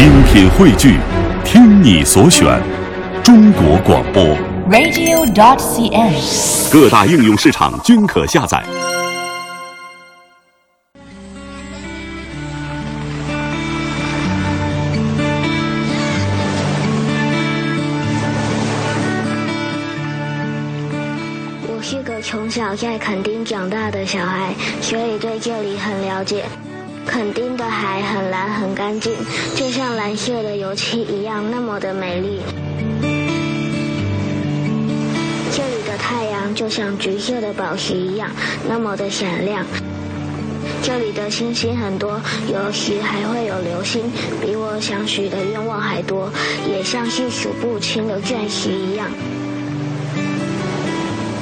精品汇聚，听你所选，中国广播。radio.dot.cn，。各大应用市场均可下载。我是个从小在垦丁长大的小孩，所以对这里很了解。垦丁的海很蓝很干净，就像蓝色的油漆一样，那么的美丽。这里的太阳就像橘色的宝石一样，那么的闪亮。这里的星星很多，有时还会有流星，比我想许的愿望还多，也像是数不清的钻石一样。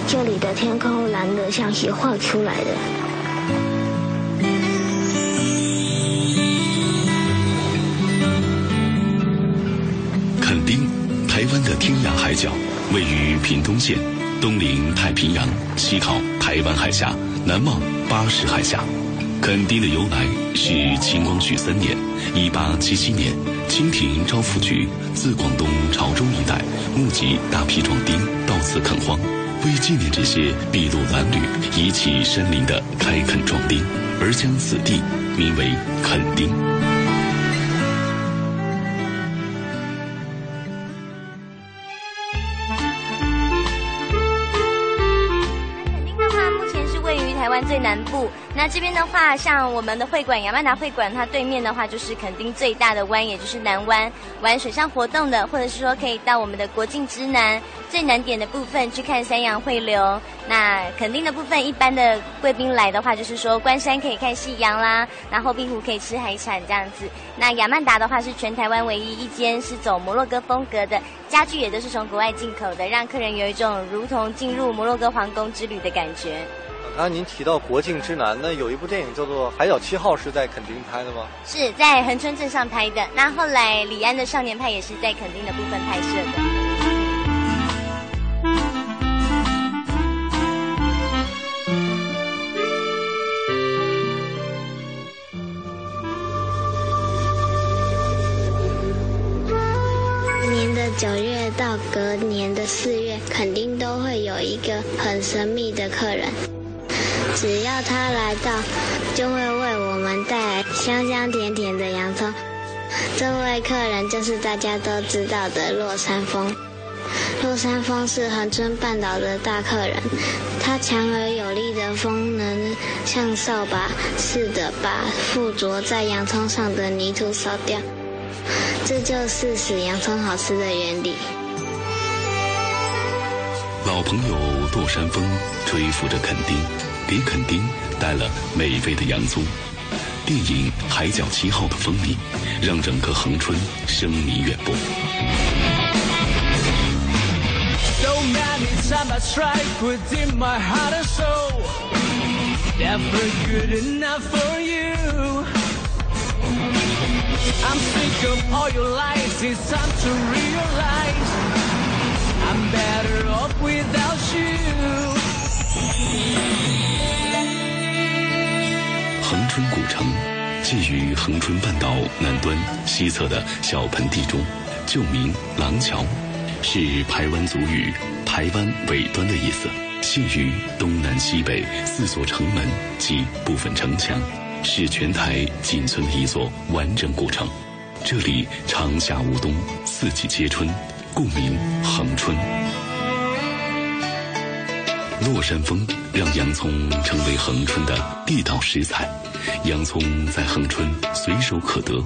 这里的天空蓝得像是画出来的。角，位于屏东县，东临太平洋，西靠台湾海峡，南望巴士海峡。垦丁的由来是清光绪三年（一八七七年），清廷招抚局自广东潮州一带募集大批壮丁到此垦荒，为纪念这些筚路蓝缕、遗弃山林的开垦壮丁，而将此地名为垦丁。南部。那这边的话，像我们的会馆雅曼达会馆，它对面的话就是垦丁最大的湾，也就是南湾，玩水上活动的，或者是说可以到我们的国境之南最南点的部分去看三洋汇流。那垦丁的部分，一般的贵宾来的话，就是说关山可以看夕阳啦，然后碧湖可以吃海产这样子。那雅曼达的话，是全台湾唯一一间是走摩洛哥风格的家具，也都是从国外进口的，让客人有一种如同进入摩洛哥皇宫之旅的感觉。刚刚您提到国境之南，那有一部电影叫做《海角七号》，是在垦丁拍的吗？是在恒春镇上拍的。那后来李安的《少年派》也是在垦丁的部分拍摄的。年的九月到隔年的四月，肯定都会有一个很神秘的客人。只要他来到，就会为我们带来香香甜甜的洋葱。这位客人就是大家都知道的落山风。落山风是恒春半岛的大客人，他强而有力的风能像扫把似的把附着在洋葱上的泥土扫掉。这就是使洋葱好吃的原理。老朋友落山风吹拂着垦丁，给垦丁带了美味的洋葱。电影《海角七号》的风靡，让整个恒春声名远播。So many times I tried within my heart and soul. Never good enough for you. I'm sick of all your lies. It's time to realize I'm better off without you. 恒春古城，建于恒春半岛南端西侧的小盆地中，旧名廊桥，是台湾族语“台湾尾端”的意思。现于东南西北四座城门及部分城墙，是全台仅存的一座完整古城。这里长夏无冬，四季皆春，故名恒春。洛山风让洋葱成为恒春的地道食材，洋葱在恒春随手可得，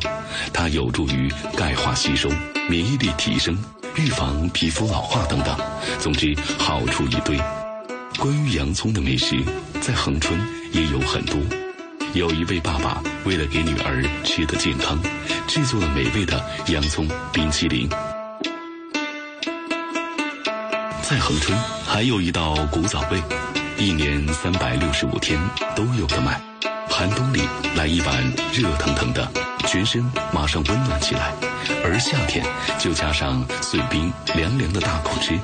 它有助于钙化吸收、免疫力提升、预防皮肤老化等等，总之好处一堆。关于洋葱的美食，在恒春也有很多。有一位爸爸为了给女儿吃得健康，制作了美味的洋葱冰淇淋。在恒春还有一道古早味，一年三百六十五天都有的卖。寒冬里来一碗热腾腾的，全身马上温暖起来；而夏天就加上碎冰凉凉的大口吃。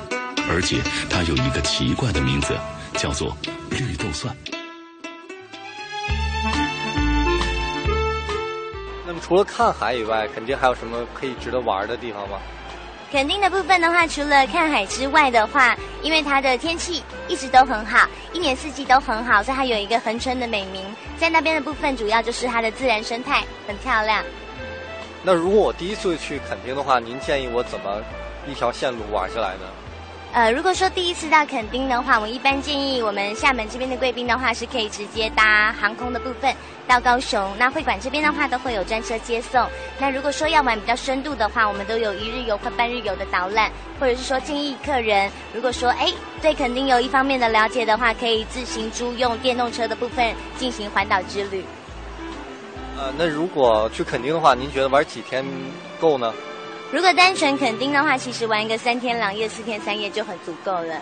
而且它有一个奇怪的名字，叫做绿豆蒜。那么除了看海以外，肯定还有什么可以值得玩的地方吗？垦丁的部分的话，除了看海之外的话，因为它的天气一直都很好，一年四季都很好，所以它有一个恒春的美名。在那边的部分，主要就是它的自然生态很漂亮。那如果我第一次去垦丁的话，您建议我怎么一条线路玩下来呢？呃，如果说第一次到垦丁的话，我一般建议我们厦门这边的贵宾的话，是可以直接搭航空的部分到高雄。那会馆这边的话，都会有专车接送。那如果说要玩比较深度的话，我们都有一日游或半日游的导览，或者是说建议客人，如果说哎对垦丁有一方面的了解的话，可以自行租用电动车的部分进行环岛之旅。呃，那如果去垦丁的话，您觉得玩几天够呢？如果单纯垦丁的话，其实玩一个三天两夜、四天三夜就很足够了。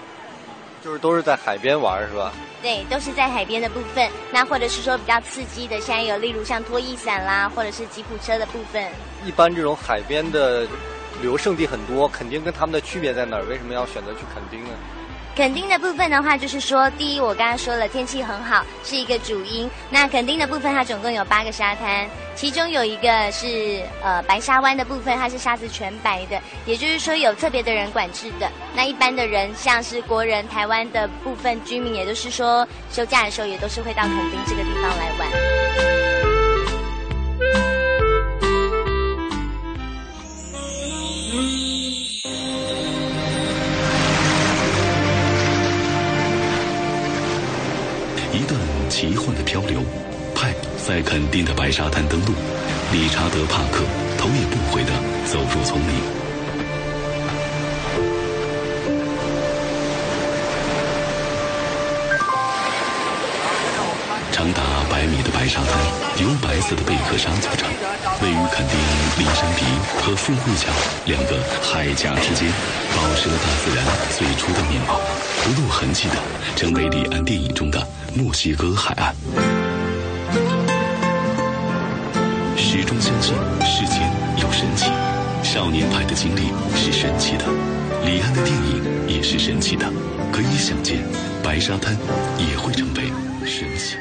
就是都是在海边玩是吧？对，都是在海边的部分。那或者是说比较刺激的，现在有例如像拖曳伞啦，或者是吉普车的部分。一般这种海边的旅游胜地很多，垦丁跟他们的区别在哪儿？为什么要选择去垦丁呢？垦丁的部分的话，就是说，第一，我刚刚说了，天气很好，是一个主因。那垦丁的部分，它总共有八个沙滩，其中有一个是呃白沙湾的部分，它是沙子全白的，也就是说有特别的人管制的。那一般的人，像是国人、台湾的部分居民，也就是说休假的时候，也都是会到垦丁这个地方来玩。垦丁的白沙滩登陆，理查德·帕克头也不回地走入丛林。长达百米的白沙滩由白色的贝壳沙组成，位于垦丁里山鼻和富户角两个海峡之间，保持了大自然最初的面貌，不露痕迹的成为李安电影中的墨西哥海岸。始终相信世间有神奇，少年派的经历是神奇的，李安的电影也是神奇的，可以想见，白沙滩也会成为神奇。